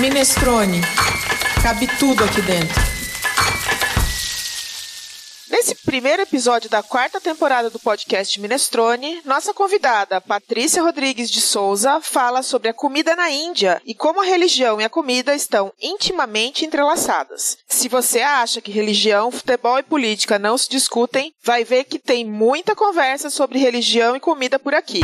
Minestrone. Cabe tudo aqui dentro. Nesse primeiro episódio da quarta temporada do podcast Minestrone, nossa convidada, Patrícia Rodrigues de Souza, fala sobre a comida na Índia e como a religião e a comida estão intimamente entrelaçadas. Se você acha que religião, futebol e política não se discutem, vai ver que tem muita conversa sobre religião e comida por aqui.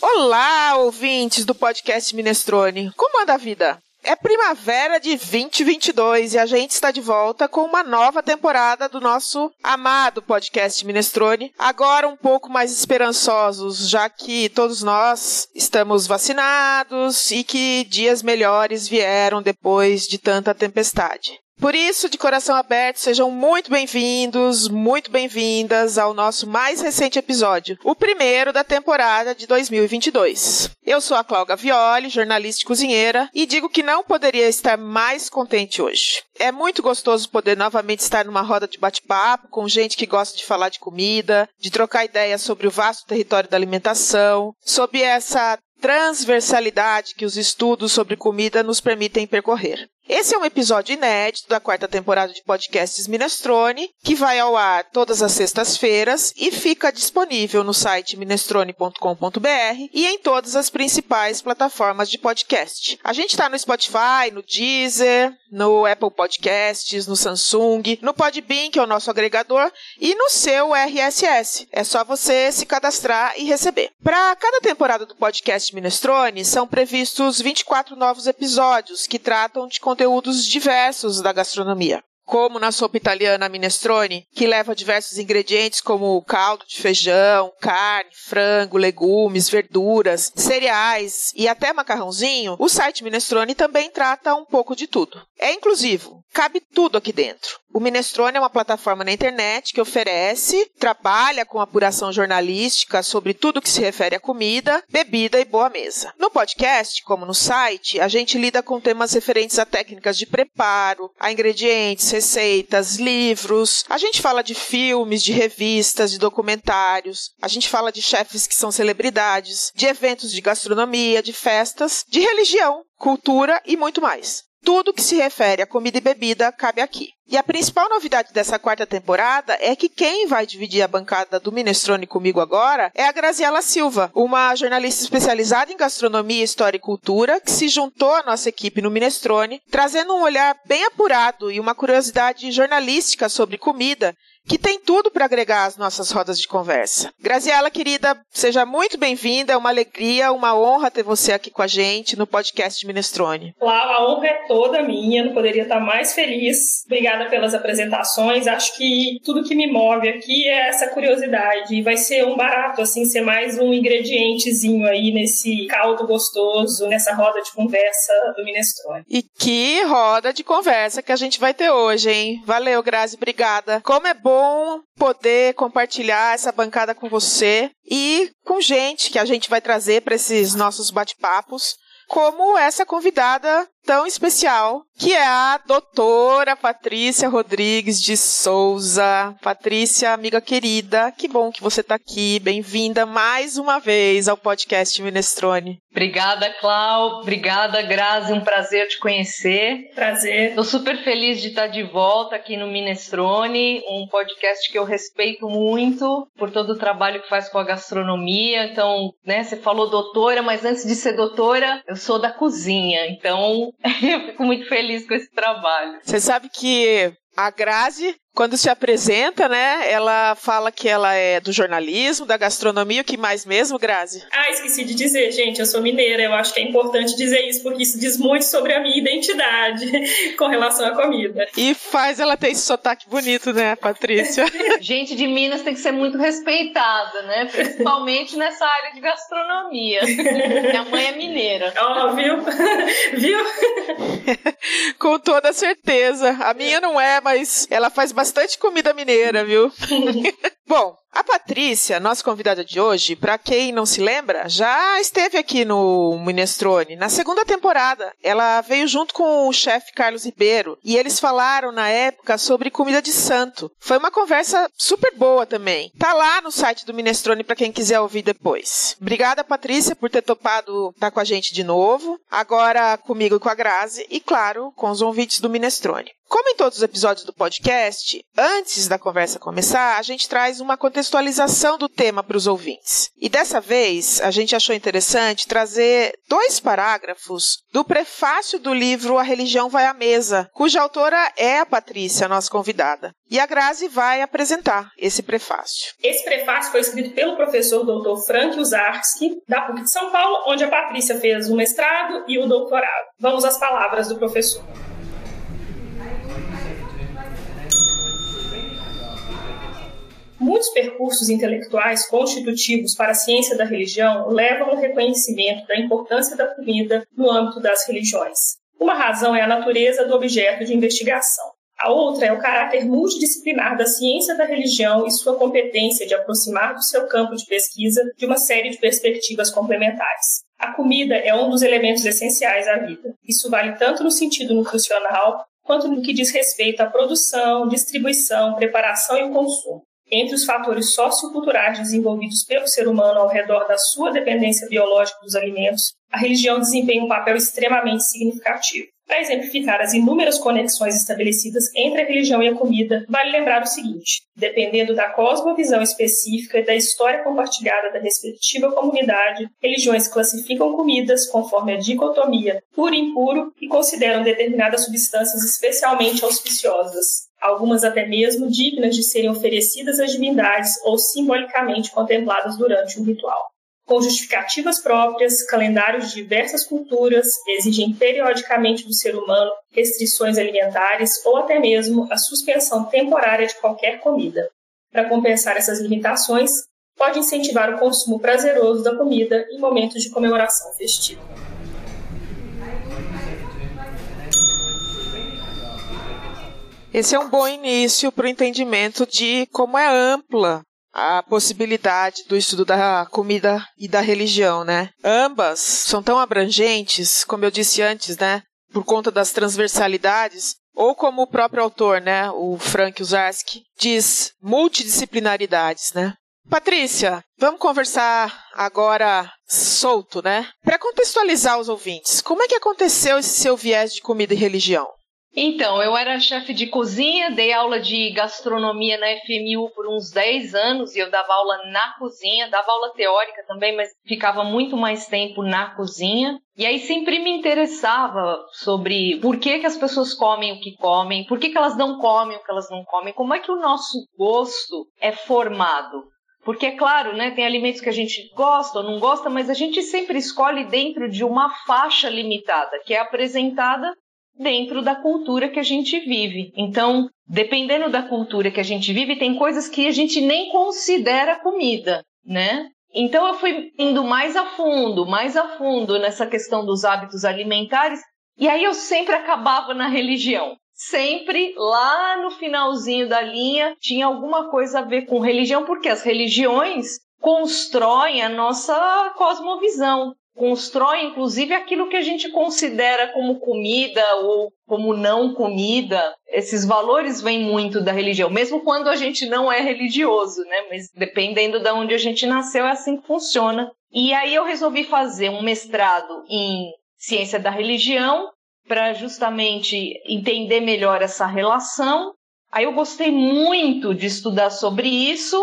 Olá, ouvintes do podcast Minestrone. Como anda a vida? É primavera de 2022 e a gente está de volta com uma nova temporada do nosso amado podcast Minestrone. Agora um pouco mais esperançosos, já que todos nós estamos vacinados e que dias melhores vieram depois de tanta tempestade. Por isso, de coração aberto, sejam muito bem-vindos, muito bem-vindas ao nosso mais recente episódio, o primeiro da temporada de 2022. Eu sou a Cláudia Violi, jornalista e cozinheira, e digo que não poderia estar mais contente hoje. É muito gostoso poder novamente estar numa roda de bate-papo com gente que gosta de falar de comida, de trocar ideias sobre o vasto território da alimentação, sobre essa transversalidade que os estudos sobre comida nos permitem percorrer. Esse é um episódio inédito da quarta temporada de podcasts Minestrone, que vai ao ar todas as sextas-feiras e fica disponível no site minestrone.com.br e em todas as principais plataformas de podcast. A gente está no Spotify, no Deezer, no Apple Podcasts, no Samsung, no Podbean, que é o nosso agregador, e no seu RSS. É só você se cadastrar e receber. Para cada temporada do podcast Minestrone, são previstos 24 novos episódios que tratam de conteúdos diversos da gastronomia. Como na sopa italiana minestrone, que leva diversos ingredientes como caldo de feijão, carne, frango, legumes, verduras, cereais e até macarrãozinho, o site Minestrone também trata um pouco de tudo. É inclusivo, cabe tudo aqui dentro. O Minestrone é uma plataforma na internet que oferece, trabalha com apuração jornalística sobre tudo que se refere à comida, bebida e boa mesa. No podcast, como no site, a gente lida com temas referentes a técnicas de preparo, a ingredientes, receitas, livros. A gente fala de filmes, de revistas, de documentários. A gente fala de chefes que são celebridades, de eventos de gastronomia, de festas, de religião, cultura e muito mais. Tudo que se refere a comida e bebida cabe aqui. E a principal novidade dessa quarta temporada é que quem vai dividir a bancada do Minestrone comigo agora é a Graziela Silva, uma jornalista especializada em gastronomia, história e cultura, que se juntou à nossa equipe no Minestrone, trazendo um olhar bem apurado e uma curiosidade jornalística sobre comida que tem tudo para agregar às nossas rodas de conversa. Graziela, querida, seja muito bem-vinda, é uma alegria, uma honra ter você aqui com a gente no podcast Minestrone. Claro, a honra é toda minha, não poderia estar mais feliz. Obrigada pelas apresentações, acho que tudo que me move aqui é essa curiosidade e vai ser um barato, assim, ser mais um ingredientezinho aí nesse caldo gostoso, nessa roda de conversa do Minestrone. E que roda de conversa que a gente vai ter hoje, hein? Valeu, Grazi, obrigada. Como é bom bom poder compartilhar essa bancada com você e com gente que a gente vai trazer para esses nossos bate-papos, como essa convidada tão especial, que é a doutora Patrícia Rodrigues de Souza. Patrícia, amiga querida, que bom que você está aqui. Bem-vinda mais uma vez ao podcast Minestrone. Obrigada, Clau. Obrigada, Grazi. Um prazer te conhecer. Prazer. Estou super feliz de estar de volta aqui no Minestrone, um podcast que eu respeito muito por todo o trabalho que faz com a gastronomia. Então, né, você falou doutora, mas antes de ser doutora, eu sou da cozinha. Então, eu fico muito feliz com esse trabalho. Você sabe que a Grazi quando se apresenta, né, ela fala que ela é do jornalismo, da gastronomia, o que mais mesmo, Grazi? Ah, esqueci de dizer, gente, eu sou mineira, eu acho que é importante dizer isso, porque isso diz muito sobre a minha identidade com relação à comida. E faz ela ter esse sotaque bonito, né, Patrícia? Gente de Minas tem que ser muito respeitada, né, principalmente nessa área de gastronomia. Minha mãe é mineira. Ó, oh, viu? viu? com toda certeza. A minha não é, mas ela faz bastante bastante comida mineira, viu? Bom, a Patrícia, nossa convidada de hoje, para quem não se lembra, já esteve aqui no Minestrone na segunda temporada. Ela veio junto com o chefe Carlos Ribeiro e eles falaram na época sobre comida de santo. Foi uma conversa super boa também. Tá lá no site do Minestrone para quem quiser ouvir depois. Obrigada, Patrícia, por ter topado estar tá com a gente de novo. Agora comigo e com a Grazi e, claro, com os ouvintes do Minestrone. Como em todos os episódios do podcast, antes da conversa começar, a gente traz uma contextualização do tema para os ouvintes. E dessa vez, a gente achou interessante trazer dois parágrafos do prefácio do livro A Religião Vai à Mesa, cuja autora é a Patrícia, nossa convidada. E a Grazi vai apresentar esse prefácio. Esse prefácio foi escrito pelo professor Dr. Frank Uzarski, da PUC de São Paulo, onde a Patrícia fez o mestrado e o doutorado. Vamos às palavras do professor. Muitos percursos intelectuais constitutivos para a ciência da religião levam ao reconhecimento da importância da comida no âmbito das religiões. Uma razão é a natureza do objeto de investigação. A outra é o caráter multidisciplinar da ciência da religião e sua competência de aproximar do seu campo de pesquisa de uma série de perspectivas complementares. A comida é um dos elementos essenciais à vida. Isso vale tanto no sentido nutricional quanto no que diz respeito à produção, distribuição, preparação e consumo. Entre os fatores socioculturais desenvolvidos pelo ser humano ao redor da sua dependência biológica dos alimentos, a religião desempenha um papel extremamente significativo. Para exemplificar as inúmeras conexões estabelecidas entre a religião e a comida, vale lembrar o seguinte: dependendo da cosmovisão específica e da história compartilhada da respectiva comunidade, religiões classificam comidas conforme a dicotomia puro e impuro e consideram determinadas substâncias especialmente auspiciosas algumas até mesmo dignas de serem oferecidas às divindades ou simbolicamente contempladas durante um ritual. Com justificativas próprias, calendários de diversas culturas exigem periodicamente do ser humano restrições alimentares ou até mesmo a suspensão temporária de qualquer comida. Para compensar essas limitações, pode incentivar o consumo prazeroso da comida em momentos de comemoração festiva. Esse é um bom início para o entendimento de como é ampla a possibilidade do estudo da comida e da religião, né? Ambas são tão abrangentes, como eu disse antes, né? Por conta das transversalidades, ou como o próprio autor, né, o Frank Uzarski, diz, multidisciplinaridades, né? Patrícia, vamos conversar agora solto, né? Para contextualizar os ouvintes, como é que aconteceu esse seu viés de comida e religião? Então, eu era chefe de cozinha, dei aula de gastronomia na FMU por uns 10 anos e eu dava aula na cozinha, dava aula teórica também, mas ficava muito mais tempo na cozinha. E aí sempre me interessava sobre por que, que as pessoas comem o que comem, por que, que elas não comem o que elas não comem, como é que o nosso gosto é formado. Porque, é claro, né, tem alimentos que a gente gosta ou não gosta, mas a gente sempre escolhe dentro de uma faixa limitada, que é apresentada dentro da cultura que a gente vive. Então, dependendo da cultura que a gente vive, tem coisas que a gente nem considera comida, né? Então eu fui indo mais a fundo, mais a fundo nessa questão dos hábitos alimentares, e aí eu sempre acabava na religião. Sempre lá no finalzinho da linha tinha alguma coisa a ver com religião, porque as religiões constroem a nossa cosmovisão constrói inclusive aquilo que a gente considera como comida ou como não comida. Esses valores vêm muito da religião, mesmo quando a gente não é religioso, né? Mas dependendo de onde a gente nasceu, é assim que funciona. E aí eu resolvi fazer um mestrado em ciência da religião para justamente entender melhor essa relação. Aí eu gostei muito de estudar sobre isso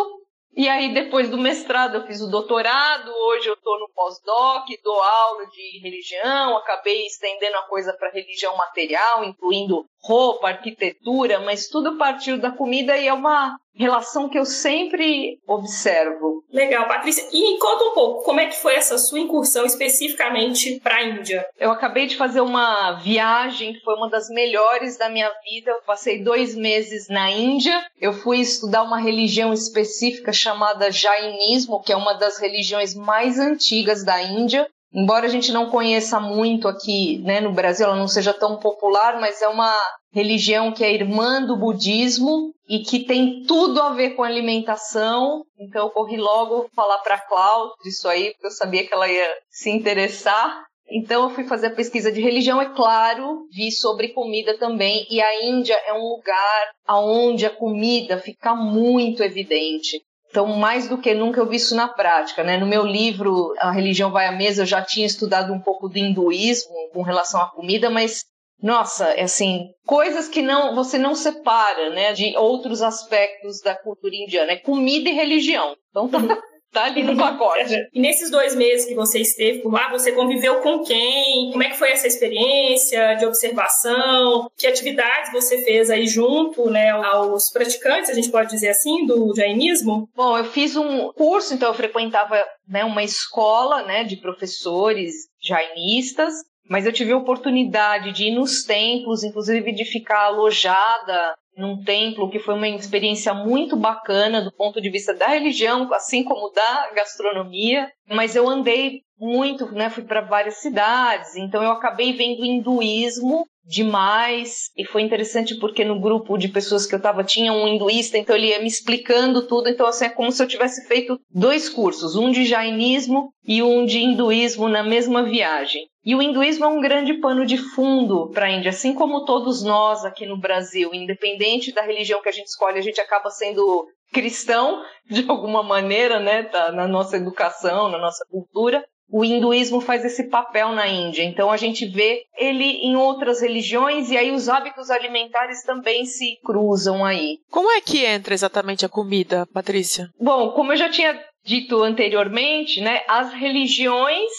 e aí, depois do mestrado, eu fiz o doutorado, hoje eu estou no pós-doc, dou aula de religião, acabei estendendo a coisa para religião material, incluindo roupa, arquitetura, mas tudo partiu da comida e é uma relação que eu sempre observo. Legal, Patrícia. E conta um pouco, como é que foi essa sua incursão especificamente para a Índia? Eu acabei de fazer uma viagem que foi uma das melhores da minha vida. Eu passei dois meses na Índia. Eu fui estudar uma religião específica chamada Jainismo, que é uma das religiões mais antigas da Índia. Embora a gente não conheça muito aqui, né, no Brasil, ela não seja tão popular, mas é uma religião que é irmã do budismo e que tem tudo a ver com alimentação. Então eu corri logo falar para a Cláudia disso aí, porque eu sabia que ela ia se interessar. Então eu fui fazer a pesquisa de religião, é claro, vi sobre comida também, e a Índia é um lugar onde a comida fica muito evidente. Então, mais do que nunca eu vi isso na prática, né? No meu livro A Religião Vai à Mesa, eu já tinha estudado um pouco do hinduísmo com relação à comida, mas nossa, é assim, coisas que não você não separa, né, de outros aspectos da cultura indiana, é comida e religião. Então tá, tá ali no pacote. E nesses dois meses que você esteve por lá, você conviveu com quem? Como é que foi essa experiência de observação? Que atividades você fez aí junto, né, aos praticantes, a gente pode dizer assim, do jainismo? Bom, eu fiz um curso, então eu frequentava né, uma escola né, de professores jainistas mas eu tive a oportunidade de ir nos templos, inclusive de ficar alojada num templo, que foi uma experiência muito bacana do ponto de vista da religião, assim como da gastronomia. Mas eu andei muito, né? Fui para várias cidades, então eu acabei vendo hinduísmo demais. E foi interessante porque no grupo de pessoas que eu estava tinha um hinduísta, então ele ia me explicando tudo, então assim é como se eu tivesse feito dois cursos, um de jainismo e um de hinduísmo na mesma viagem. E o hinduísmo é um grande pano de fundo para a Índia, assim como todos nós aqui no Brasil, independente da religião que a gente escolhe, a gente acaba sendo cristão de alguma maneira, né, tá na nossa educação, na nossa cultura o hinduísmo faz esse papel na Índia. Então a gente vê ele em outras religiões e aí os hábitos alimentares também se cruzam aí. Como é que entra exatamente a comida, Patrícia? Bom, como eu já tinha dito anteriormente, né, as religiões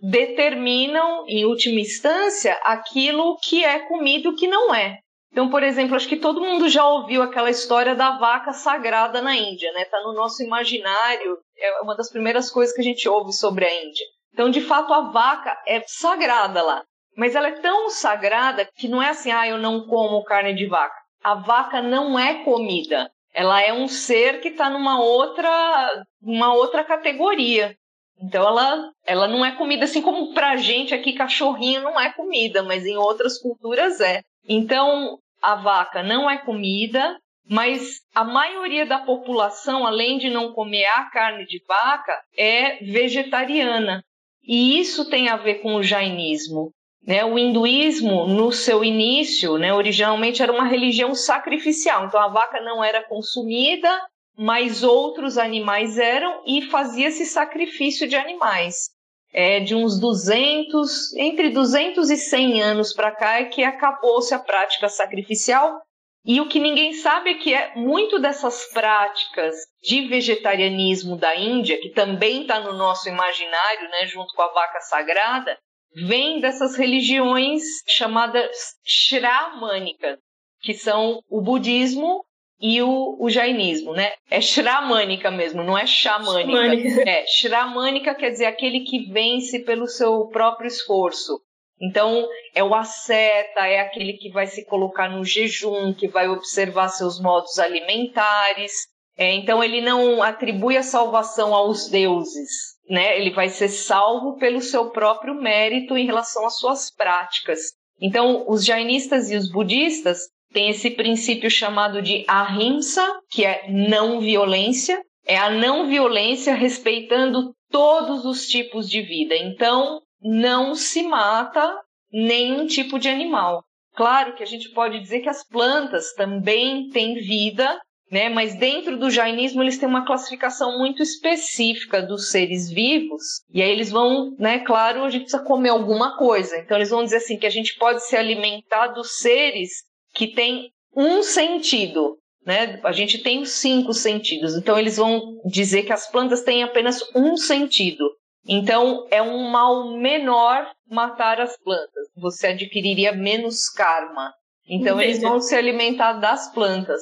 determinam, em última instância, aquilo que é comido e o que não é. Então, por exemplo, acho que todo mundo já ouviu aquela história da vaca sagrada na Índia, né? Tá no nosso imaginário, é uma das primeiras coisas que a gente ouve sobre a Índia. Então, de fato, a vaca é sagrada lá. Mas ela é tão sagrada que não é assim, ah, eu não como carne de vaca. A vaca não é comida. Ela é um ser que está numa outra, uma outra categoria. Então ela, ela não é comida assim como pra gente aqui cachorrinho não é comida, mas em outras culturas é. Então a vaca não é comida, mas a maioria da população, além de não comer a carne de vaca, é vegetariana. E isso tem a ver com o jainismo. Né? O hinduísmo, no seu início, né, originalmente era uma religião sacrificial. Então a vaca não era consumida, mas outros animais eram e fazia-se sacrifício de animais. É, de uns 200, entre 200 e 100 anos para cá é que acabou-se a prática sacrificial e o que ninguém sabe é que é muito dessas práticas de vegetarianismo da Índia, que também está no nosso imaginário, né, junto com a vaca sagrada, vem dessas religiões chamadas shramânicas, que são o budismo e o, o jainismo, né? É shramânica mesmo, não é xamânica. Xamânica. É, shramânica quer dizer aquele que vence pelo seu próprio esforço. Então, é o asceta, é aquele que vai se colocar no jejum, que vai observar seus modos alimentares. É, então, ele não atribui a salvação aos deuses, né? Ele vai ser salvo pelo seu próprio mérito em relação às suas práticas. Então, os jainistas e os budistas têm esse princípio chamado de ahimsa, que é não violência. É a não violência respeitando todos os tipos de vida. Então, não se mata nenhum tipo de animal. Claro que a gente pode dizer que as plantas também têm vida, né? Mas dentro do jainismo eles têm uma classificação muito específica dos seres vivos. E aí eles vão, né? Claro, a gente precisa comer alguma coisa. Então eles vão dizer assim que a gente pode se alimentar dos seres que têm um sentido. Né? A gente tem cinco sentidos, então eles vão dizer que as plantas têm apenas um sentido. Então, é um mal menor matar as plantas. Você adquiriria menos karma. Então, Entendi. eles vão se alimentar das plantas.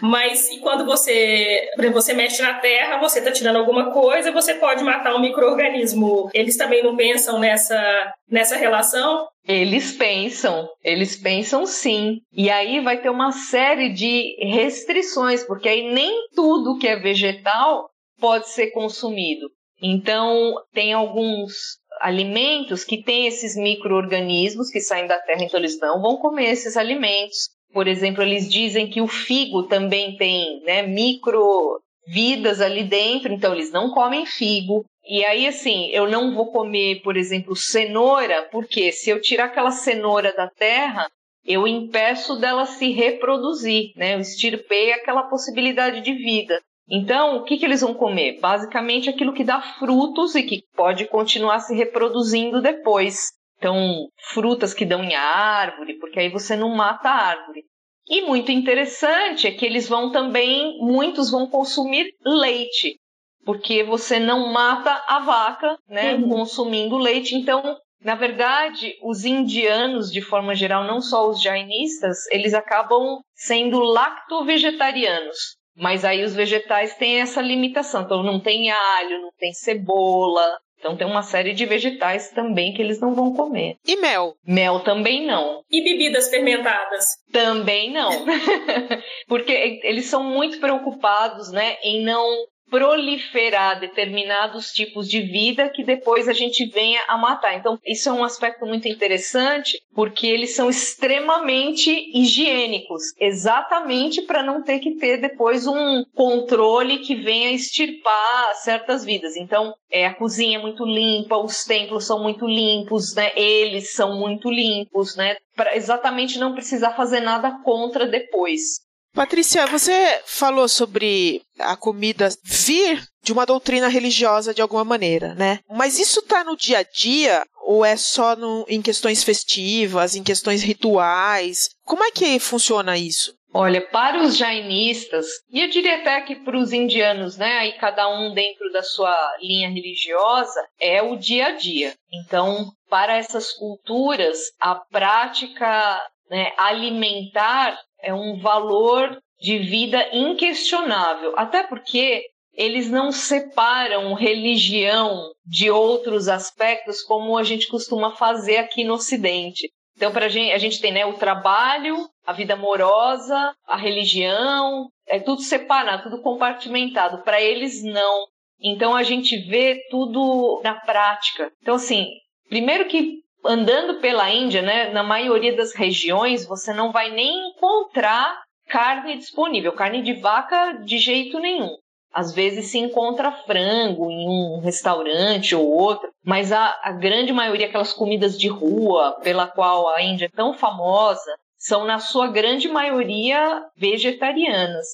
Mas e quando você, por exemplo, você mexe na terra, você está tirando alguma coisa, você pode matar um microorganismo. Eles também não pensam nessa nessa relação? Eles pensam, eles pensam sim. E aí vai ter uma série de restrições, porque aí nem tudo que é vegetal pode ser consumido. Então, tem alguns alimentos que têm esses micro-organismos que saem da terra, então eles não vão comer esses alimentos. Por exemplo, eles dizem que o figo também tem né, micro vidas ali dentro, então eles não comem figo. E aí, assim, eu não vou comer, por exemplo, cenoura, porque se eu tirar aquela cenoura da terra, eu impeço dela se reproduzir, né? Eu extirpei aquela possibilidade de vida. Então, o que, que eles vão comer? Basicamente aquilo que dá frutos e que pode continuar se reproduzindo depois. Então, frutas que dão em árvore, porque aí você não mata a árvore. E muito interessante é que eles vão também, muitos vão consumir leite, porque você não mata a vaca, né, uhum. consumindo leite. Então, na verdade, os indianos, de forma geral, não só os jainistas, eles acabam sendo lacto-vegetarianos. Mas aí os vegetais têm essa limitação. Então, não tem alho, não tem cebola, então tem uma série de vegetais também que eles não vão comer. E mel? Mel também não. E bebidas fermentadas? Também não. Porque eles são muito preocupados, né, em não proliferar determinados tipos de vida que depois a gente venha a matar. Então, isso é um aspecto muito interessante, porque eles são extremamente higiênicos, exatamente para não ter que ter depois um controle que venha extirpar certas vidas. Então, é, a cozinha é muito limpa, os templos são muito limpos, né? Eles são muito limpos, né? Para exatamente não precisar fazer nada contra depois. Patrícia, você falou sobre a comida vir de uma doutrina religiosa de alguma maneira, né? Mas isso está no dia a dia ou é só no, em questões festivas, em questões rituais? Como é que funciona isso? Olha, para os jainistas, e eu diria até que para os indianos, né, aí cada um dentro da sua linha religiosa, é o dia a dia. Então, para essas culturas, a prática né, alimentar é um valor de vida inquestionável, até porque eles não separam religião de outros aspectos como a gente costuma fazer aqui no Ocidente. Então, para a gente, a gente tem né, o trabalho, a vida amorosa, a religião, é tudo separado, tudo compartimentado. Para eles, não. Então, a gente vê tudo na prática. Então, assim, primeiro que andando pela Índia, né, na maioria das regiões, você não vai nem encontrar carne disponível. Carne de vaca, de jeito nenhum. Às vezes se encontra frango em um restaurante ou outro, mas a, a grande maioria, aquelas comidas de rua, pela qual a Índia é tão famosa, são, na sua grande maioria, vegetarianas.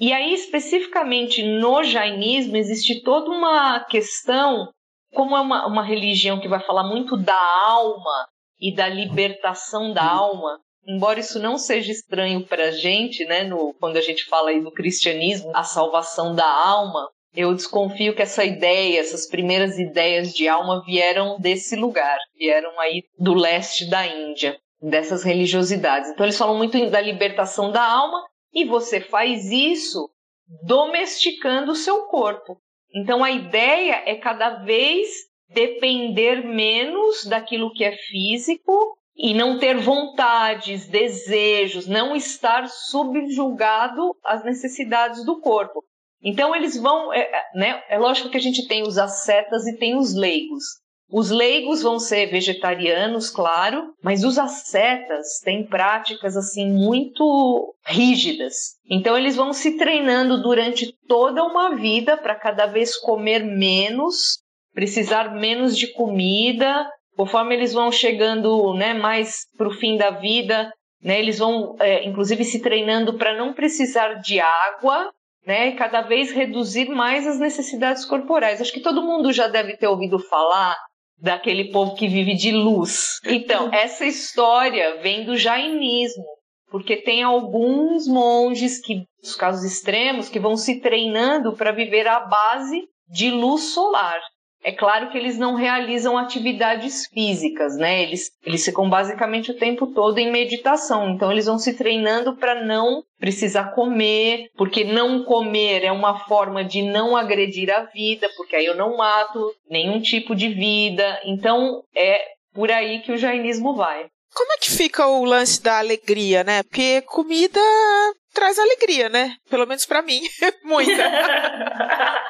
E aí, especificamente no jainismo, existe toda uma questão como é uma, uma religião que vai falar muito da alma e da libertação da alma, embora isso não seja estranho para a gente, né, no, quando a gente fala aí do cristianismo, a salvação da alma, eu desconfio que essa ideia, essas primeiras ideias de alma vieram desse lugar, vieram aí do leste da Índia, dessas religiosidades. Então eles falam muito da libertação da alma e você faz isso domesticando o seu corpo. Então a ideia é cada vez depender menos daquilo que é físico e não ter vontades, desejos, não estar subjugado às necessidades do corpo. Então eles vão, é, é né? É lógico que a gente tem os ascetas e tem os leigos. Os leigos vão ser vegetarianos, claro, mas os ascetas têm práticas assim muito rígidas. Então eles vão se treinando durante toda uma vida para cada vez comer menos, precisar menos de comida. Conforme eles vão chegando, né, mais para o fim da vida, né, eles vão, é, inclusive, se treinando para não precisar de água, né, cada vez reduzir mais as necessidades corporais. Acho que todo mundo já deve ter ouvido falar daquele povo que vive de luz. Então, essa história vem do jainismo, porque tem alguns monges que, nos casos extremos, que vão se treinando para viver à base de luz solar. É claro que eles não realizam atividades físicas, né? Eles, eles ficam basicamente o tempo todo em meditação. Então, eles vão se treinando para não precisar comer, porque não comer é uma forma de não agredir a vida, porque aí eu não mato nenhum tipo de vida. Então, é por aí que o jainismo vai. Como é que fica o lance da alegria, né? Porque comida traz alegria, né? Pelo menos para mim, muita.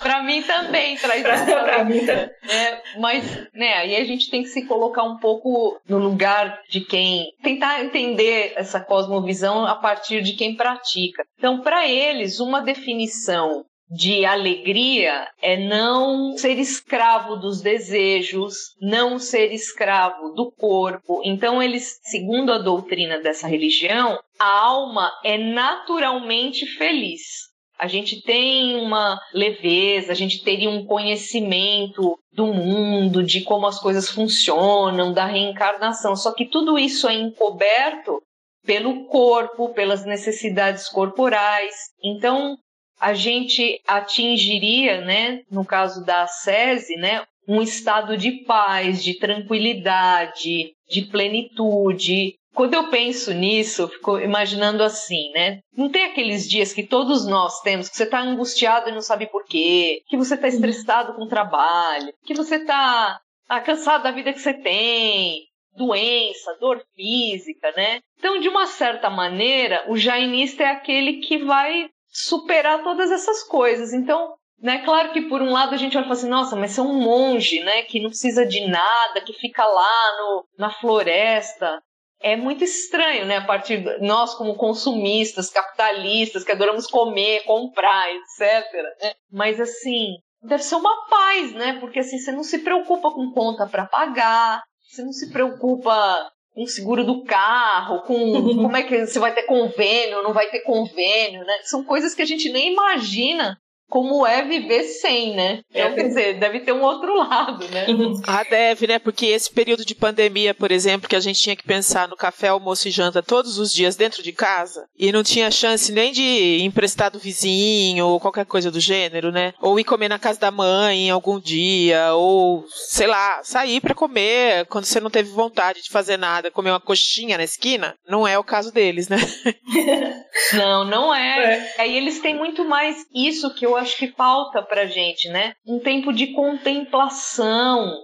para mim também traz pra mim também. É, mas, né, aí a gente tem que se colocar um pouco no lugar de quem tentar entender essa cosmovisão a partir de quem pratica. Então, para eles, uma definição de alegria é não ser escravo dos desejos, não ser escravo do corpo. Então, eles, segundo a doutrina dessa religião, a alma é naturalmente feliz. A gente tem uma leveza, a gente teria um conhecimento do mundo, de como as coisas funcionam, da reencarnação. Só que tudo isso é encoberto pelo corpo, pelas necessidades corporais. Então, a gente atingiria, né, no caso da SESI, né, um estado de paz, de tranquilidade, de plenitude. Quando eu penso nisso, eu fico imaginando assim, né? Não tem aqueles dias que todos nós temos, que você está angustiado e não sabe por quê, que você está estressado com o trabalho, que você está ah, cansado da vida que você tem, doença, dor física, né? Então, de uma certa maneira, o jainista é aquele que vai superar todas essas coisas. Então, né, claro que por um lado a gente vai falar assim, nossa, mas é um monge, né, que não precisa de nada, que fica lá no, na floresta. É muito estranho, né, a partir de nós como consumistas, capitalistas, que adoramos comer, comprar, etc. Né? Mas assim, deve ser uma paz, né? Porque assim, você não se preocupa com conta para pagar, você não se preocupa com o seguro do carro, com como é que você vai ter convênio, não vai ter convênio, né? São coisas que a gente nem imagina como é viver sem, né? É. quer dizer, deve ter um outro lado, né? ah, deve, né? Porque esse período de pandemia, por exemplo, que a gente tinha que pensar no café, almoço e janta todos os dias dentro de casa e não tinha chance nem de emprestar do vizinho ou qualquer coisa do gênero, né? Ou ir comer na casa da mãe algum dia, ou sei lá, sair para comer quando você não teve vontade de fazer nada, comer uma coxinha na esquina, não é o caso deles, né? não, não é. é. Aí eles têm muito mais isso que eu acho que falta pra gente, né? Um tempo de contemplação,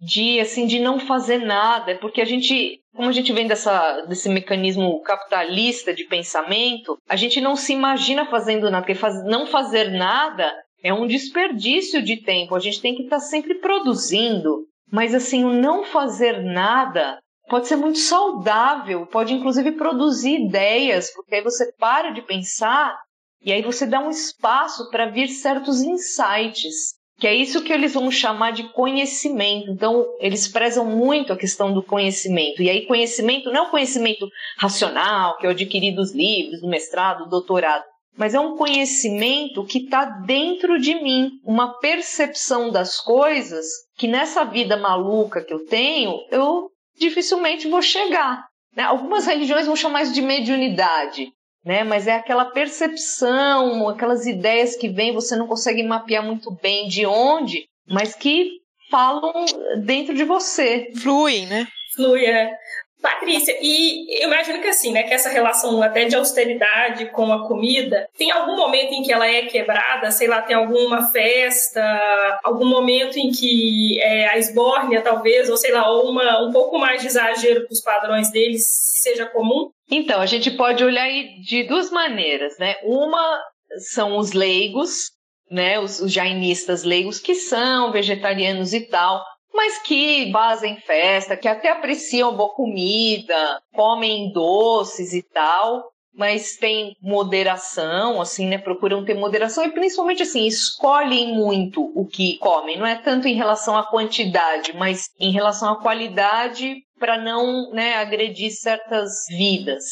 de assim, de não fazer nada, porque a gente, como a gente vem dessa, desse mecanismo capitalista de pensamento, a gente não se imagina fazendo nada, porque faz, não fazer nada é um desperdício de tempo, a gente tem que estar tá sempre produzindo. Mas assim, o não fazer nada pode ser muito saudável, pode inclusive produzir ideias, porque aí você para de pensar e aí você dá um espaço para vir certos insights, que é isso que eles vão chamar de conhecimento. Então, eles prezam muito a questão do conhecimento. E aí, conhecimento não é o conhecimento racional, que eu adquiri dos livros, do mestrado, do doutorado, mas é um conhecimento que está dentro de mim, uma percepção das coisas que nessa vida maluca que eu tenho, eu dificilmente vou chegar. Né? Algumas religiões vão chamar isso de mediunidade né? Mas é aquela percepção, aquelas ideias que vêm, você não consegue mapear muito bem de onde, mas que falam dentro de você. Fluem, né? Flui, é. Patrícia, e eu imagino que assim, né, que essa relação até de austeridade com a comida, tem algum momento em que ela é quebrada, sei lá, tem alguma festa, algum momento em que é, a esbórnia talvez, ou sei lá, ou uma, um pouco mais de exagero para os padrões deles seja comum? Então, a gente pode olhar de duas maneiras, né? Uma são os leigos, né, os, os jainistas leigos que são vegetarianos e tal, mas que fazem festa, que até apreciam boa comida, comem doces e tal, mas tem moderação, assim, né? Procuram ter moderação e principalmente assim, escolhem muito o que comem. Não é tanto em relação à quantidade, mas em relação à qualidade para não né, agredir certas vidas.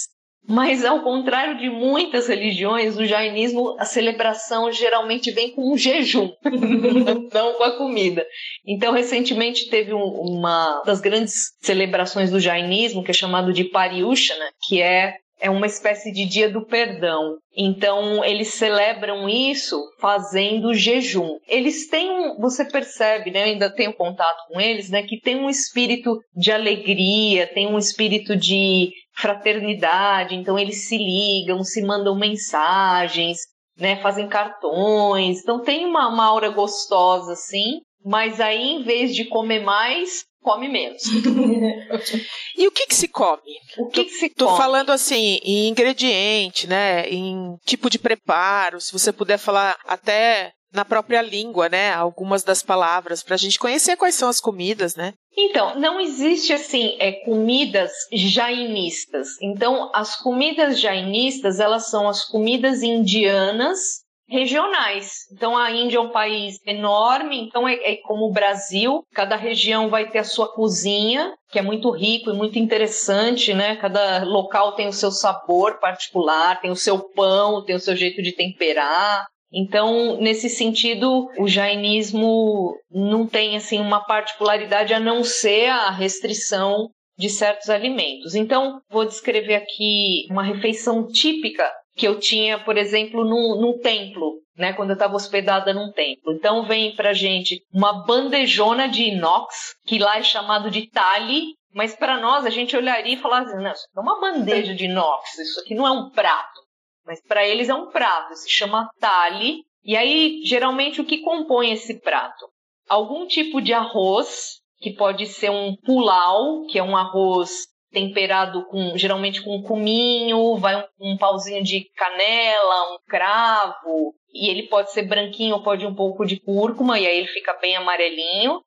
Mas ao contrário de muitas religiões, no jainismo a celebração geralmente vem com um jejum, não com a comida. Então, recentemente teve um, uma das grandes celebrações do jainismo, que é chamado de Pariushana, que é é uma espécie de dia do perdão. Então, eles celebram isso fazendo jejum. Eles têm um, você percebe, né, eu ainda tenho contato com eles, né, que tem um espírito de alegria, tem um espírito de fraternidade, então eles se ligam, se mandam mensagens, né, fazem cartões. Então tem uma, uma aura gostosa assim, mas aí em vez de comer mais, come menos. e o que que se come? O que, que se tô, come? Tô falando assim, em ingrediente, né? Em tipo de preparo, se você puder falar até na própria língua, né? Algumas das palavras, para a gente conhecer quais são as comidas, né? Então, não existe assim é, comidas jainistas. Então, as comidas jainistas, elas são as comidas indianas regionais. Então, a Índia é um país enorme, então é, é, como o Brasil, cada região vai ter a sua cozinha, que é muito rico e muito interessante, né? Cada local tem o seu sabor particular, tem o seu pão, tem o seu jeito de temperar. Então, nesse sentido, o jainismo não tem assim uma particularidade a não ser a restrição de certos alimentos. Então, vou descrever aqui uma refeição típica que eu tinha, por exemplo, num, num templo, né, quando eu estava hospedada num templo. Então vem pra gente uma bandejona de inox, que lá é chamado de tali, mas para nós a gente olharia e falaria, não, isso é uma bandeja de inox, isso aqui não é um prato. Mas para eles é um prato, se chama tali. E aí, geralmente, o que compõe esse prato? Algum tipo de arroz, que pode ser um pulau, que é um arroz temperado com geralmente com cominho, vai um, um pauzinho de canela, um cravo, e ele pode ser branquinho ou pode um pouco de cúrcuma, e aí ele fica bem amarelinho.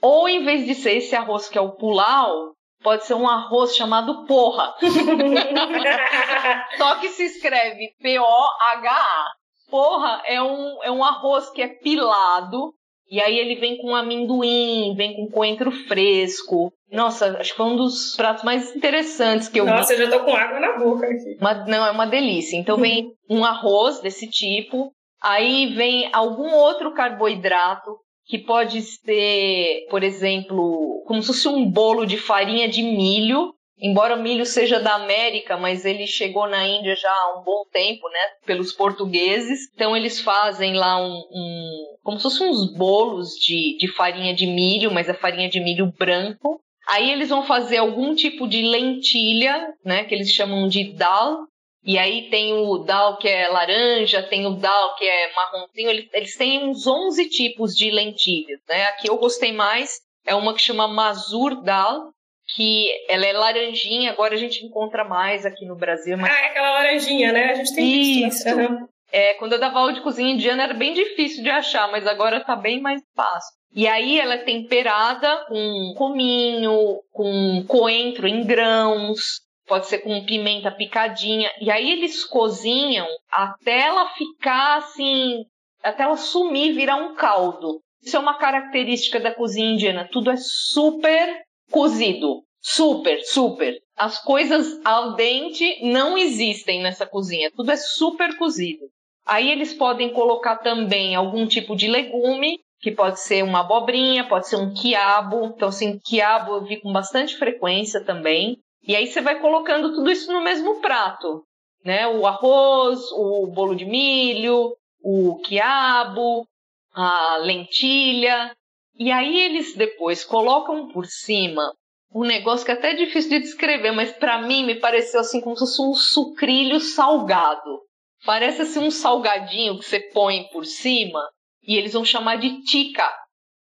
Ou em vez de ser esse arroz que é o pulau, pode ser um arroz chamado porra. Só que se escreve P-O-H-A. Porra é um, é um arroz que é pilado, e aí ele vem com amendoim, vem com coentro fresco. Nossa, acho que foi um dos pratos mais interessantes que eu Nossa, vi. eu já tô com água na boca aqui. Uma, não, é uma delícia. Então vem um arroz desse tipo, aí vem algum outro carboidrato, que pode ser, por exemplo, como se fosse um bolo de farinha de milho, Embora o milho seja da América, mas ele chegou na Índia já há um bom tempo, né? Pelos portugueses. Então eles fazem lá um, um como se fossem uns bolos de, de farinha de milho, mas é farinha de milho branco. Aí eles vão fazer algum tipo de lentilha, né? Que eles chamam de dal. E aí tem o dal que é laranja, tem o dal que é marronzinho. Eles, eles têm uns 11 tipos de lentilhas, né? Aqui eu gostei mais é uma que chama Mazur Dal, que ela é laranjinha, agora a gente encontra mais aqui no Brasil. Mas... Ah, é aquela laranjinha, né? A gente tem isso. Uhum. É, quando eu dava aula de cozinha indiana era bem difícil de achar, mas agora tá bem mais fácil. E aí ela é temperada com cominho, com coentro em grãos, pode ser com pimenta picadinha. E aí eles cozinham até ela ficar assim, até ela sumir, virar um caldo. Isso é uma característica da cozinha indiana. Tudo é super cozido. Super, super. As coisas al dente não existem nessa cozinha. Tudo é super cozido. Aí eles podem colocar também algum tipo de legume, que pode ser uma abobrinha, pode ser um quiabo. Então, assim, quiabo eu vi com bastante frequência também. E aí você vai colocando tudo isso no mesmo prato, né? O arroz, o bolo de milho, o quiabo, a lentilha, e aí eles depois colocam por cima um negócio que é até difícil de descrever, mas para mim me pareceu assim como se fosse um sucrilho salgado. Parece assim um salgadinho que você põe por cima e eles vão chamar de tica.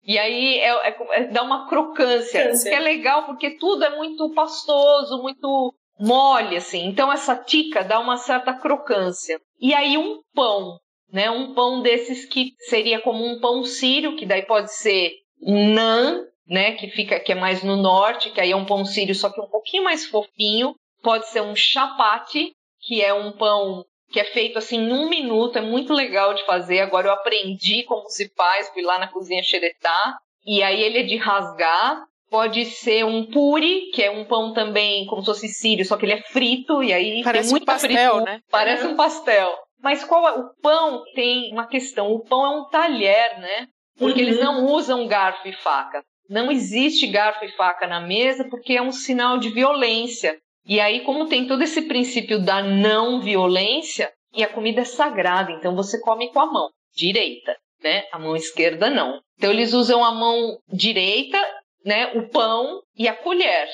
E aí é, é, é, dá uma crocância, que é legal porque tudo é muito pastoso, muito mole assim. Então essa tica dá uma certa crocância. E aí um pão né? Um pão desses que seria como um pão sírio, que daí pode ser nan, né? Que fica que é mais no norte, que aí é um pão sírio só que um pouquinho mais fofinho. Pode ser um chapati, que é um pão que é feito assim num minuto, é muito legal de fazer. Agora eu aprendi como se faz, fui lá na cozinha xeretá. E aí ele é de rasgar. Pode ser um puri, que é um pão também como se fosse sírio, só que ele é frito e aí Parece tem muita um pastel, fritura. né? Parece um pastel. Mas qual é? O pão tem uma questão. O pão é um talher, né? Porque Uhum. eles não usam garfo e faca. Não existe garfo e faca na mesa porque é um sinal de violência. E aí, como tem todo esse princípio da não violência, e a comida é sagrada, então você come com a mão direita, né? A mão esquerda não. Então eles usam a mão direita, né? O pão e a colher.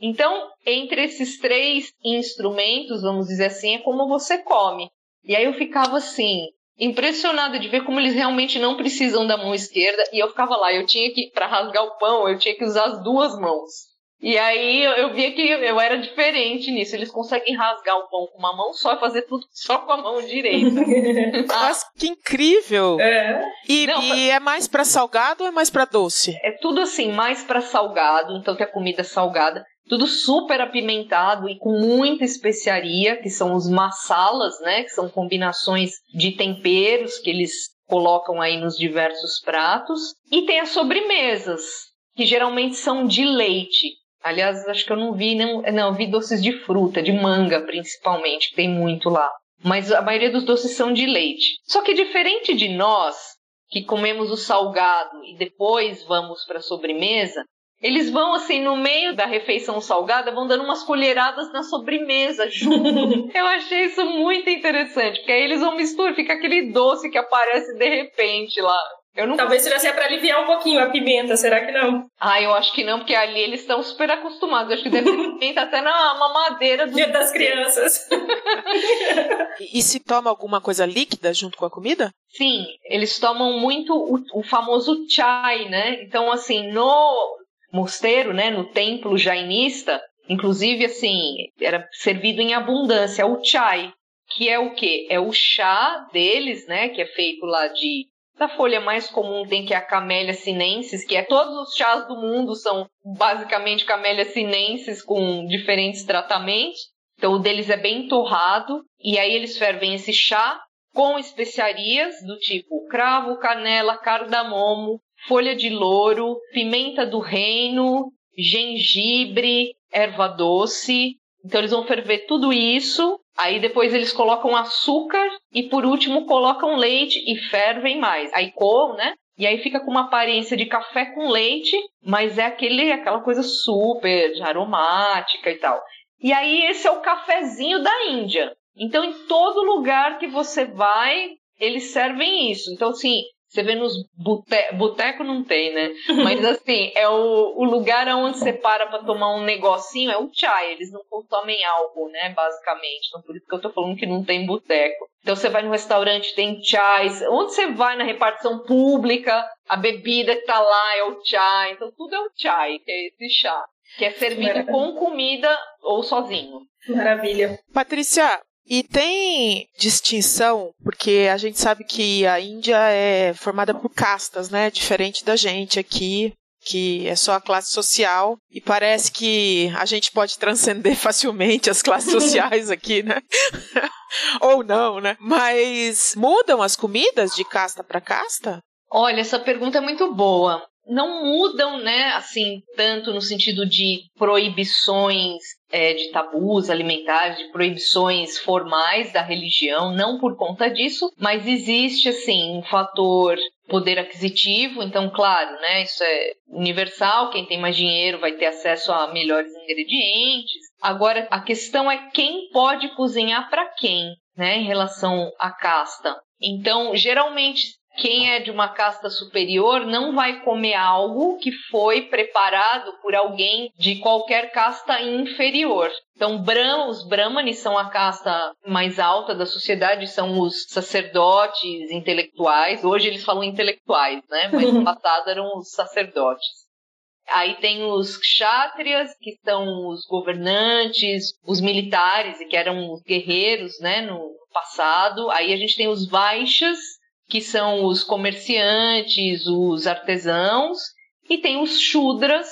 Então, entre esses três instrumentos, vamos dizer assim, é como você come. E aí eu ficava assim, impressionada de ver como eles realmente não precisam da mão esquerda. E eu ficava lá, eu tinha que, para rasgar o pão, eu tinha que usar as duas mãos. E aí eu via que eu era diferente nisso. Eles conseguem rasgar o pão com uma mão só e fazer tudo só com a mão direita. Mas que incrível! É. E, Não, e é mais pra salgado ou é mais pra doce? É tudo assim, mais para salgado, então tem a comida salgada. Tudo super apimentado e com muita especiaria, que são os massalas, né? Que são combinações de temperos que eles colocam aí nos diversos pratos. E tem as sobremesas, que geralmente são de leite. Aliás, acho que eu não vi, não, não, vi doces de fruta, de manga principalmente, que tem muito lá. Mas a maioria dos doces são de leite. Só que diferente de nós, que comemos o salgado e depois vamos para a sobremesa, eles vão assim no meio da refeição salgada, vão dando umas colheradas na sobremesa junto. Eu achei isso muito interessante, porque aí eles vão misturar, fica aquele doce que aparece de repente lá. Eu não Talvez seja para aliviar um pouquinho a pimenta, será que não? Ah, eu acho que não, porque ali eles estão super acostumados. Eu acho que deve ter pimenta até na mamadeira do... Dia das crianças. E, e se toma alguma coisa líquida junto com a comida? Sim, eles tomam muito o, o famoso chai, né? Então, assim, no mosteiro, né, no templo jainista, inclusive, assim, era servido em abundância o chai, que é o quê? É o chá deles, né, que é feito lá de da folha mais comum tem que é a Camellia sinensis, que é todos os chás do mundo são basicamente Camellia sinensis com diferentes tratamentos. Então o deles é bem torrado e aí eles fervem esse chá com especiarias do tipo cravo, canela, cardamomo, folha de louro, pimenta do reino, gengibre, erva doce. Então eles vão ferver tudo isso, aí depois eles colocam açúcar e por último colocam leite e fervem mais. Aí coam, né? E aí fica com uma aparência de café com leite, mas é aquele, aquela coisa super aromática e tal. E aí esse é o cafezinho da Índia. Então em todo lugar que você vai, eles servem isso. Então assim, você vê nos boteco, boteco não tem, né? Mas assim, é o, o lugar onde você para pra tomar um negocinho, é o chai. Eles não consomem álcool, né? Basicamente. Então por isso que eu tô falando que não tem boteco. Então você vai no restaurante, tem chais. Onde você vai na repartição pública, a bebida que tá lá é o chai. Então tudo é o chai, que é esse chá. Que é servido Maravilha. com comida ou sozinho. Maravilha. Patrícia, e tem distinção, porque a gente sabe que a Índia é formada por castas, né? Diferente da gente aqui, que é só a classe social. E parece que a gente pode transcender facilmente as classes sociais aqui, né? Ou não, né? Mas mudam as comidas de casta para casta? Olha, essa pergunta é muito boa. Não mudam, né, assim, tanto no sentido de proibições é, de tabus alimentares, de proibições formais da religião, não por conta disso, mas existe, assim, um fator poder aquisitivo, então, claro, né, isso é universal, quem tem mais dinheiro vai ter acesso a melhores ingredientes. Agora, a questão é quem pode cozinhar para quem, né, em relação à casta. Então, geralmente, quem é de uma casta superior não vai comer algo que foi preparado por alguém de qualquer casta inferior. Então, os Brahmanes são a casta mais alta da sociedade, são os sacerdotes intelectuais. Hoje eles falam intelectuais, né? Mas no passado eram os sacerdotes. Aí tem os kshatriyas, que são os governantes, os militares, que eram os guerreiros, né, no passado. Aí a gente tem os vaixas, que são os comerciantes, os artesãos, e tem os shudras,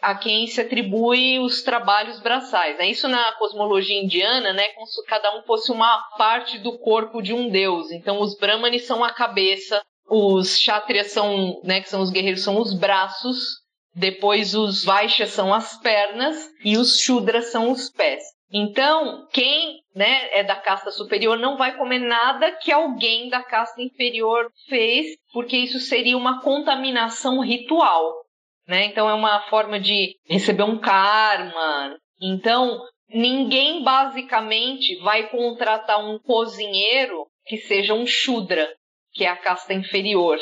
a quem se atribui os trabalhos braçais. É isso na cosmologia indiana, né, como se cada um fosse uma parte do corpo de um deus. Então os brahmanes são a cabeça, os kshatriyas são, né, que são os guerreiros, são os braços, depois os vaixas são as pernas e os shudras são os pés. Então, quem né, é da casta superior não vai comer nada que alguém da casta inferior fez, porque isso seria uma contaminação ritual. Né? Então, é uma forma de receber um karma. Então, ninguém basicamente vai contratar um cozinheiro que seja um shudra, que é a casta inferior.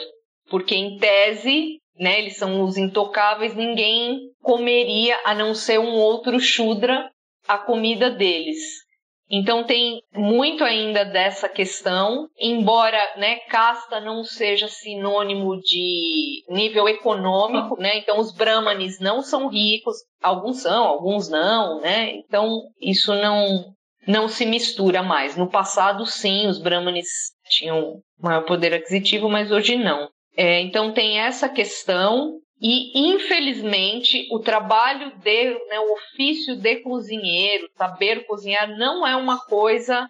Porque, em tese, né, eles são os intocáveis, ninguém comeria a não ser um outro shudra a comida deles. Então tem muito ainda dessa questão, embora né, casta não seja sinônimo de nível econômico, né? Então os brahmanes não são ricos, alguns são, alguns não, né? Então isso não não se mistura mais. No passado, sim, os brahmanes tinham maior poder aquisitivo, mas hoje não. É, então tem essa questão e, infelizmente, o trabalho de, né, o ofício de cozinheiro, saber cozinhar, não é uma coisa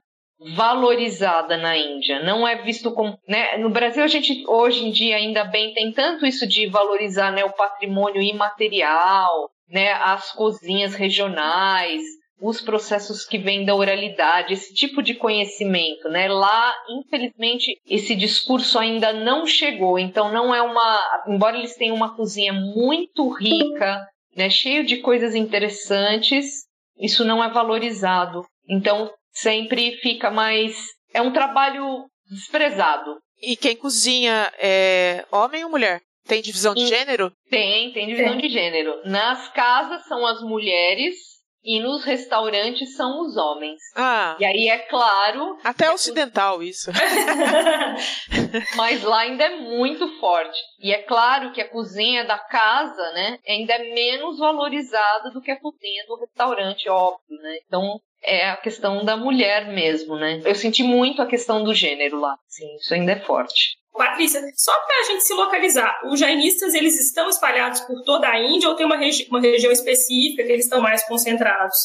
valorizada na Índia. Não é visto como. Né? No Brasil, a gente, hoje em dia, ainda bem, tem tanto isso de valorizar né, o patrimônio imaterial, né, as cozinhas regionais, os processos que vêm da oralidade, esse tipo de conhecimento, né? Lá, infelizmente, esse discurso ainda não chegou. Então, não é uma. Embora eles tenham uma cozinha muito rica, né, cheio de coisas interessantes, isso não é valorizado. Então, sempre fica mais. É um trabalho desprezado. E quem cozinha é homem ou mulher? Tem divisão de gênero? Tem, tem divisão de gênero. Nas casas são as mulheres e nos restaurantes são os homens. Ah. E aí é claro. Até ocidental isso. Mas lá ainda é muito forte. E é claro que a cozinha da casa, né, ainda é menos valorizada do que a cozinha do restaurante, óbvio, né? Então é a questão da mulher mesmo, né? Eu senti muito a questão do gênero lá. Sim, isso ainda é forte. Patrícia, só para a gente se localizar, os jainistas eles estão espalhados por toda a Índia ou tem uma, regi uma região específica que eles estão mais concentrados?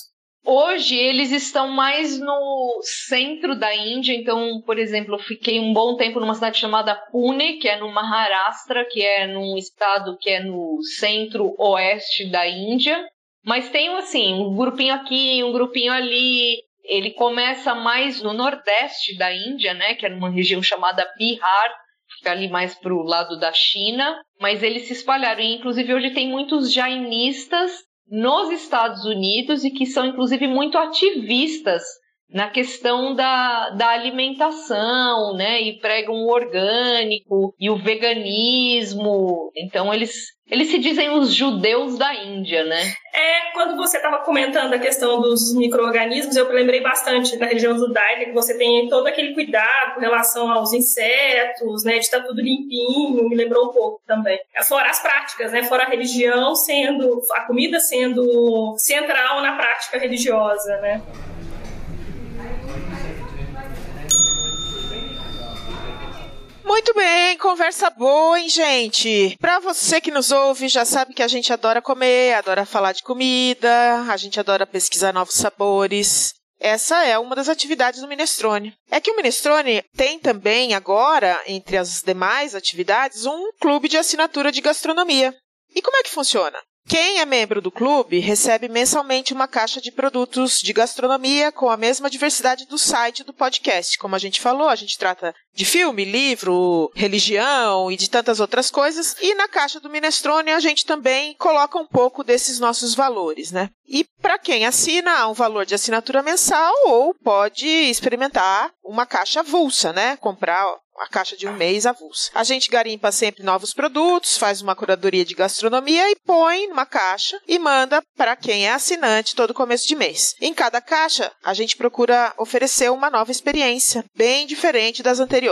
Hoje eles estão mais no centro da Índia, então, por exemplo, eu fiquei um bom tempo numa cidade chamada Pune, que é no Maharashtra, que é num estado que é no centro-oeste da Índia. Mas tem assim, um grupinho aqui, um grupinho ali. Ele começa mais no nordeste da Índia, né, que é numa região chamada Bihar, ali mais para o lado da China, mas eles se espalharam. E, inclusive, hoje tem muitos jainistas nos Estados Unidos e que são, inclusive, muito ativistas na questão da, da alimentação, né? E pregam o orgânico e o veganismo. Então, eles eles se dizem os judeus da Índia, né? É, quando você estava comentando a questão dos micro-organismos, eu lembrei bastante da região judaica, que você tem todo aquele cuidado com relação aos insetos, né, de estar tá tudo limpinho, me lembrou um pouco também. Fora as práticas, né, fora a religião sendo, a comida sendo central na prática religiosa, né. Muito bem, conversa boa, hein, gente? Pra você que nos ouve, já sabe que a gente adora comer, adora falar de comida, a gente adora pesquisar novos sabores. Essa é uma das atividades do Minestrone. É que o Minestrone tem também agora, entre as demais atividades, um clube de assinatura de gastronomia. E como é que funciona? Quem é membro do clube recebe mensalmente uma caixa de produtos de gastronomia com a mesma diversidade do site do podcast. Como a gente falou, a gente trata de filme, livro, religião e de tantas outras coisas. E na caixa do Minestrone a gente também coloca um pouco desses nossos valores, né? E para quem assina, há um valor de assinatura mensal ou pode experimentar uma caixa avulsa, né? Comprar a caixa de um mês avulsa. A gente garimpa sempre novos produtos, faz uma curadoria de gastronomia e põe numa caixa e manda para quem é assinante todo começo de mês. Em cada caixa, a gente procura oferecer uma nova experiência, bem diferente das anteriores.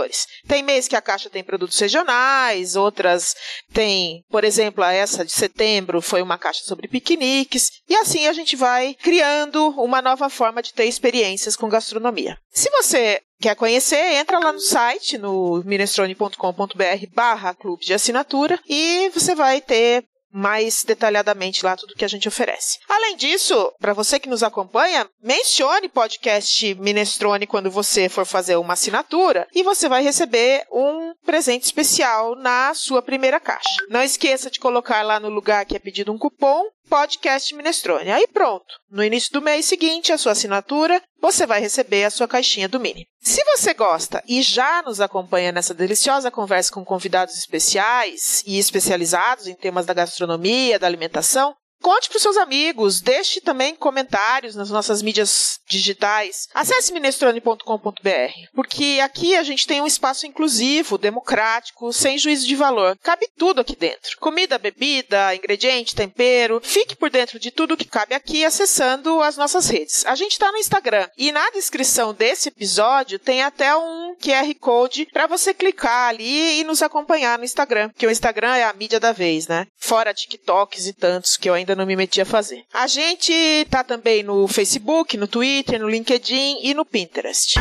Tem mês que a caixa tem produtos regionais, outras tem, por exemplo, essa de setembro foi uma caixa sobre piqueniques, e assim a gente vai criando uma nova forma de ter experiências com gastronomia. Se você Quer conhecer? Entra lá no site, no minestrone.com.br barra clube de assinatura e você vai ter mais detalhadamente lá tudo que a gente oferece. Além disso, para você que nos acompanha, mencione podcast Minestrone quando você for fazer uma assinatura e você vai receber um presente especial na sua primeira caixa. Não esqueça de colocar lá no lugar que é pedido um cupom podcast Minestrone. Aí pronto. No início do mês seguinte, a sua assinatura, você vai receber a sua caixinha do Mini. Se você gosta e já nos acompanha nessa deliciosa conversa com convidados especiais e especializados em temas da gastronomia, da alimentação, Conte para os seus amigos, deixe também comentários nas nossas mídias digitais. Acesse minestrone.com.br, porque aqui a gente tem um espaço inclusivo, democrático, sem juízo de valor. Cabe tudo aqui dentro: comida, bebida, ingrediente, tempero. Fique por dentro de tudo que cabe aqui acessando as nossas redes. A gente está no Instagram e na descrição desse episódio tem até um QR Code para você clicar ali e nos acompanhar no Instagram, que o Instagram é a mídia da vez, né? Fora TikToks e tantos que eu ainda não me meti a fazer. A gente tá também no Facebook, no Twitter, no LinkedIn e no Pinterest.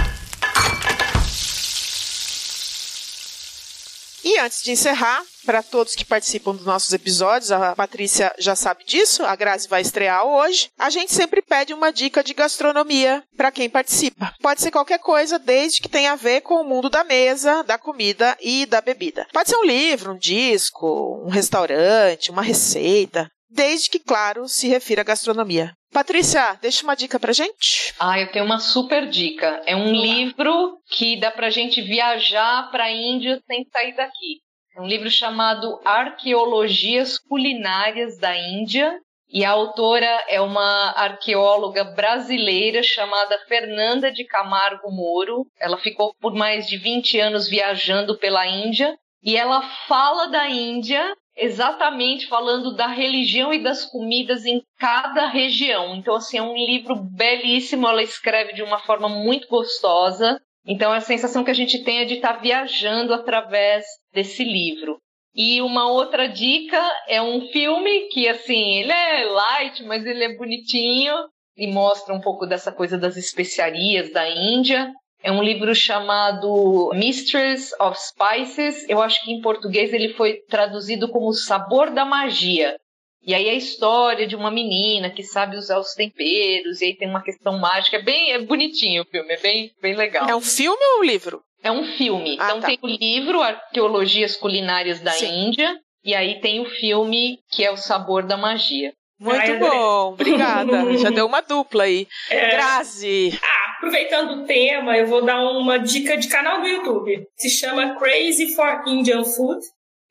E antes de encerrar, para todos que participam dos nossos episódios, a Patrícia já sabe disso, a Grazi vai estrear hoje. A gente sempre pede uma dica de gastronomia para quem participa. Pode ser qualquer coisa, desde que tenha a ver com o mundo da mesa, da comida e da bebida. Pode ser um livro, um disco, um restaurante, uma receita desde que, claro, se refira à gastronomia. Patrícia, deixa uma dica pra gente. Ah, eu tenho uma super dica. É um livro que dá pra gente viajar pra Índia sem sair daqui. É um livro chamado Arqueologias Culinárias da Índia. E a autora é uma arqueóloga brasileira chamada Fernanda de Camargo Moro. Ela ficou por mais de 20 anos viajando pela Índia e ela fala da Índia exatamente falando da religião e das comidas em cada região. Então, assim, é um livro belíssimo, ela escreve de uma forma muito gostosa. Então, a sensação que a gente tem é de estar viajando através desse livro. E uma outra dica é um filme que, assim, ele é light, mas ele é bonitinho e mostra um pouco dessa coisa das especiarias da Índia. É um livro chamado Mistress of Spices. Eu acho que em português ele foi traduzido como Sabor da Magia. E aí é a história de uma menina que sabe usar os temperos, e aí tem uma questão mágica. É bem é bonitinho o filme, é bem, bem legal. É um filme ou um livro? É um filme. Ah, então tá. tem o livro Arqueologias Culinárias da Sim. Índia, e aí tem o filme que é o Sabor da Magia. Muito Ai, bom, obrigada. Já deu uma dupla aí. É. Grazi. Ah, aproveitando o tema, eu vou dar uma dica de canal do YouTube. Se chama Crazy for Indian Food.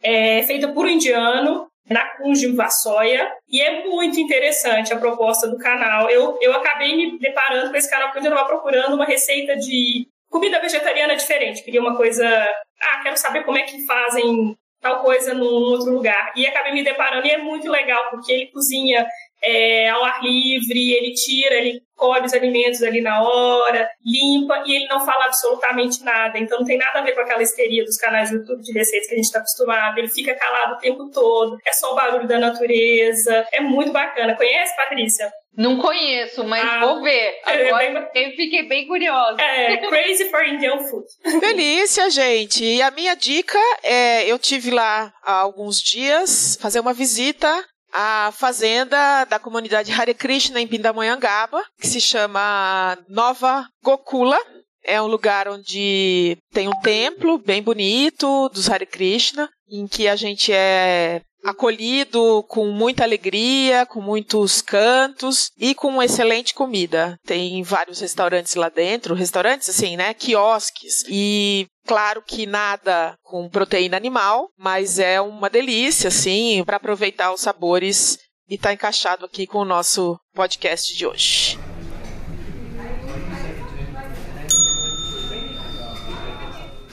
É feita por um indiano, Nakunj Vassoya. E é muito interessante a proposta do canal. Eu, eu acabei me deparando com esse canal porque eu estava procurando uma receita de comida vegetariana diferente. Queria uma coisa... Ah, quero saber como é que fazem tal coisa num outro lugar. E acabei me deparando e é muito legal, porque ele cozinha é, ao ar livre, ele tira, ele colhe os alimentos ali na hora, limpa e ele não fala absolutamente nada. Então não tem nada a ver com aquela histeria dos canais do YouTube de receitas que a gente está acostumado. Ele fica calado o tempo todo, é só o barulho da natureza. É muito bacana. Conhece, Patrícia? Não conheço, mas Ah, vou ver. é Agora eu fiquei bem curiosa. É Crazy for Indian Food. Delícia, gente. E a minha dica é: eu tive lá há alguns dias fazer uma visita à fazenda da comunidade Hare Krishna em Pindamonhangaba, que se chama Nova Gokula. É um lugar onde tem um templo bem bonito dos Hare Krishna, em que a gente é acolhido com muita alegria, com muitos cantos e com excelente comida. Tem vários restaurantes lá dentro, restaurantes assim, né, quiosques e Claro que nada com proteína animal, mas é uma delícia, assim, para aproveitar os sabores e tá encaixado aqui com o nosso podcast de hoje.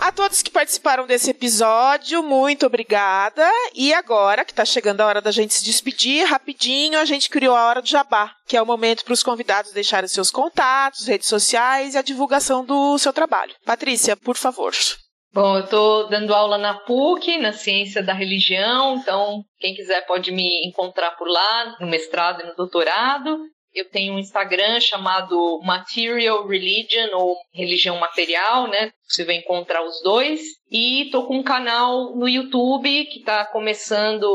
A todos que participaram desse episódio, muito obrigada. E agora, que está chegando a hora da gente se despedir, rapidinho, a gente criou a Hora do Jabá, que é o momento para os convidados deixarem seus contatos, redes sociais e a divulgação do seu trabalho. Patrícia, por favor. Bom, eu estou dando aula na PUC, na ciência da religião, então quem quiser pode me encontrar por lá, no mestrado e no doutorado. Eu tenho um Instagram chamado Material Religion, ou Religião Material, né? Você vai encontrar os dois. E tô com um canal no YouTube que está começando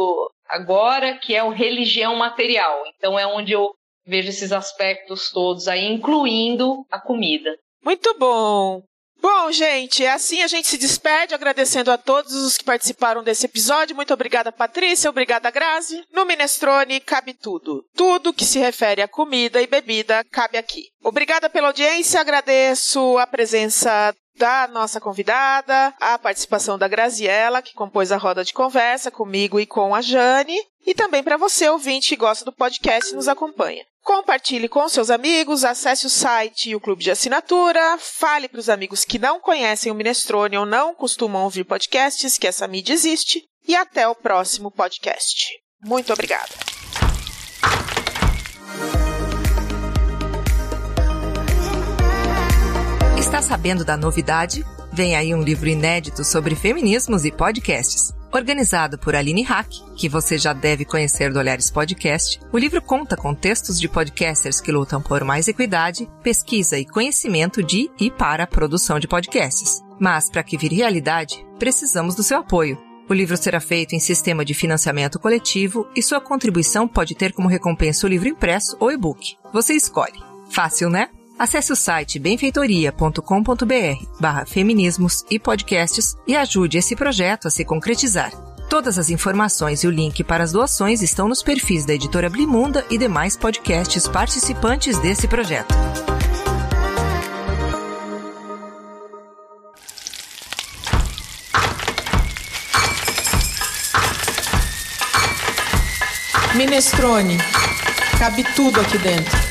agora, que é o Religião Material. Então é onde eu vejo esses aspectos todos aí, incluindo a comida. Muito bom. Bom, gente, é assim a gente se despede, agradecendo a todos os que participaram desse episódio. Muito obrigada, Patrícia. Obrigada, Grazi. No Minestrone cabe tudo. Tudo que se refere a comida e bebida cabe aqui. Obrigada pela audiência. Agradeço a presença da nossa convidada, a participação da Graziella, que compôs a roda de conversa comigo e com a Jane, e também para você, ouvinte que gosta do podcast e nos acompanha. Compartilhe com seus amigos, acesse o site e o clube de assinatura, fale para os amigos que não conhecem o Minestrone ou não costumam ouvir podcasts que essa mídia existe, e até o próximo podcast. Muito obrigada. Está sabendo da novidade? Vem aí um livro inédito sobre feminismos e podcasts. Organizado por Aline Hack, que você já deve conhecer do Olhares Podcast, o livro conta com textos de podcasters que lutam por mais equidade, pesquisa e conhecimento de e para a produção de podcasts. Mas, para que vire realidade, precisamos do seu apoio. O livro será feito em sistema de financiamento coletivo e sua contribuição pode ter como recompensa o livro impresso ou e-book. Você escolhe. Fácil, né? Acesse o site benfeitoria.com.br barra feminismos e podcasts e ajude esse projeto a se concretizar. Todas as informações e o link para as doações estão nos perfis da editora Blimunda e demais podcasts participantes desse projeto. Minestrone. Cabe tudo aqui dentro.